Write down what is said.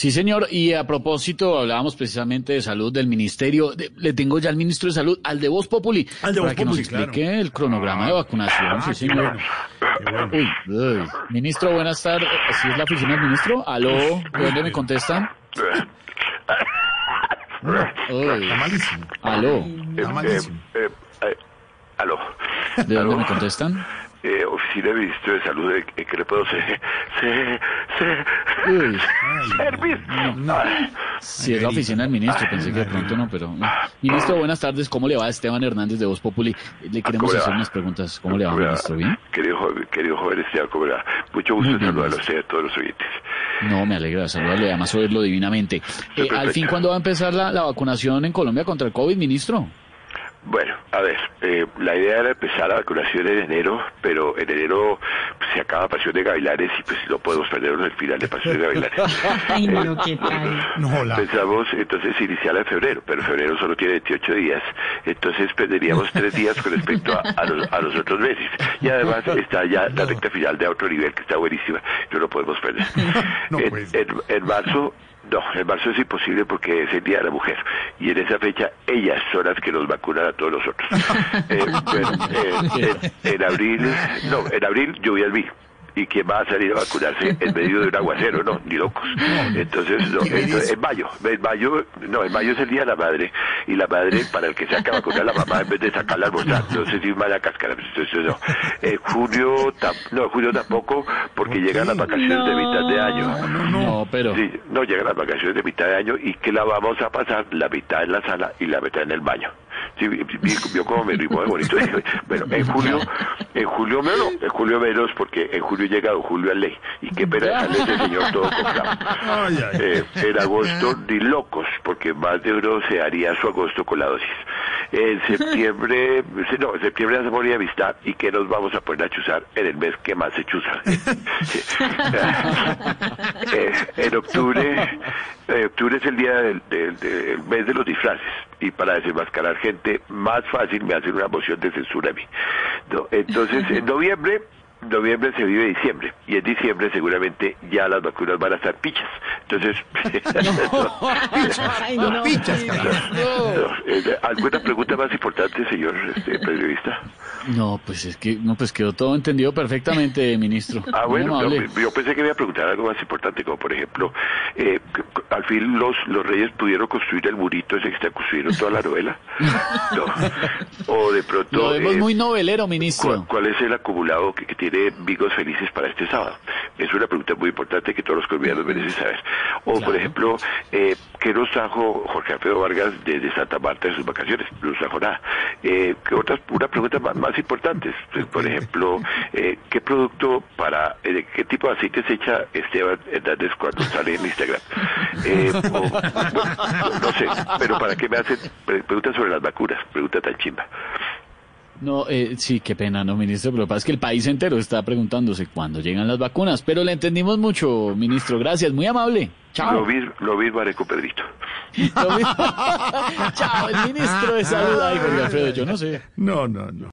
Sí, señor. Y a propósito, hablábamos precisamente de salud del ministerio. de- le tengo ya al ministro de salud, al de Voz Populi, Al de para Voz que nos Populi, claro. explique el cronograma de vacunación. sí, qué señor. bueno, qué bueno. Uy, uy. Ministro, buenas tardes. ¿Sí es la oficina del ministro? ¿Aló? ¿De dónde me contestan? Uy. Está malísimo. ¿Aló? Está malísimo. Eh, eh, aló. ¿De dónde ¿Aló? me contestan? Eh, oficina del Ministro de Salud, ¿en en qué le puedo ser? Uy. No. Sí, es la oficina del ministro, pensé que de pronto no, pero... Ministro, buenas tardes, ¿cómo le va? Esteban Hernández de Voz Populi. Le queremos ¿Cómo le hacer va? unas preguntas. ¿Cómo le va, ministro? ¿Bien? Querido joven, querido joven Esteban, ¿cómo le va? Mucho gusto saludarlo a usted y a todos los oyentes. No, me alegra saludarle, además oírlo divinamente. Eh. ¿Al fin cuándo va a empezar la, la vacunación en Colombia contra el COVID, ministro? Bueno, a ver, eh, la idea era empezar la vacunación en enero, pero en enero se acaba Pasión de Gavilanes y pues no podemos perdernos el final de Pasión de Gavilanes. Ay, no, qué tal. No, la... Pensamos entonces iniciarla en febrero, pero febrero solo tiene 28 días, entonces perderíamos tres días con respecto a, a los, a los otros meses. Y además está ya la recta final de otro nivel que está buenísima, no lo podemos perder. No, en, pues. en- en marzo, no, en marzo es imposible porque es el Día de la Mujer, y en esa fecha ellas son las que nos vacunan a todos nosotros. Eh, bueno, eh, en, en abril, no, en abril lluvias vi. ¿Y quién va a salir a vacunarse en medio de un aguacero? No, ni locos. Entonces, no, en mayo, en mayo, no, en mayo es el día de la madre, y la madre para el que saca a vacunar a la mamá en vez de sacarla a almorzar, no sé si mala cáscara, entonces no. En junio, tam- no, en junio tampoco, porque ¿Por llegan las vacaciones de mitad de año. No, no, No, no. pero... Sí, no llegan las vacaciones de mitad de año y que la vamos a pasar la mitad en la sala y la mitad en el baño. Sí, vi- vi- vio cómo me rimó de bonito. Bueno, en julio, en julio menos, en julio menos, porque en julio llega don Julio Ley. Y qué pena dejarle ese señor todo comprado. Eh, en agosto, ni locos, porque más de uno se haría su agosto con la dosis. En septiembre, no, en septiembre hacemos de amistad y que nos vamos a poner a chuzar en el mes que más se chuza. Sí. Eh, en octubre, eh, octubre es el día del, del- del mes de los disfraces y para desenmascarar gente más fácil me hacen una moción de censura a mí. No, entonces, en noviembre noviembre se vive diciembre y en diciembre seguramente ya las vacunas van a estar pichas. Entonces, Ay, no. Pichas, eh, ¿alguna pregunta más importante, señor este, periodista? No, pues es que no, pues quedó todo entendido perfectamente, ministro. Ah, Muy bueno, no, yo pensé que me iba a preguntar algo más importante, como por ejemplo, eh, al fin los, los reyes pudieron construir el murito ese que está construyendo toda la novela. No. O de pronto... Lo vemos eh, muy novelero, ¿Cuál, ministro. cuál es el acumulado que, que tiene Vigos Felices para este sábado? Es una pregunta muy importante que todos los colombianos merecen saber. O, por ejemplo, eh, ¿qué nos trajo Jorge Alfredo Vargas desde Santa Marta en sus vacaciones? No nos trajo nada. Eh, ¿qué otras, una pregunta más, más importante. Pues, por ejemplo, eh, ¿qué producto para, eh, qué tipo de aceite se echa Esteban Hernández cuando sale en Instagram? Eh, o, bueno, no, no sé, pero ¿para qué me hacen pre- preguntas sobre las vacunas? Pregunta tan chimba. No, eh, sí, qué pena, no, ministro, pero lo que pasa es que el país entero está preguntándose cuándo llegan las vacunas, pero le entendimos mucho, ministro, gracias, muy amable. Chao. Lo mismo, lo mismo haré con Pedrito. Lo mismo. Chao, el ministro de salud. Ay, Jorge Alfredo, yo no sé. No, no, no.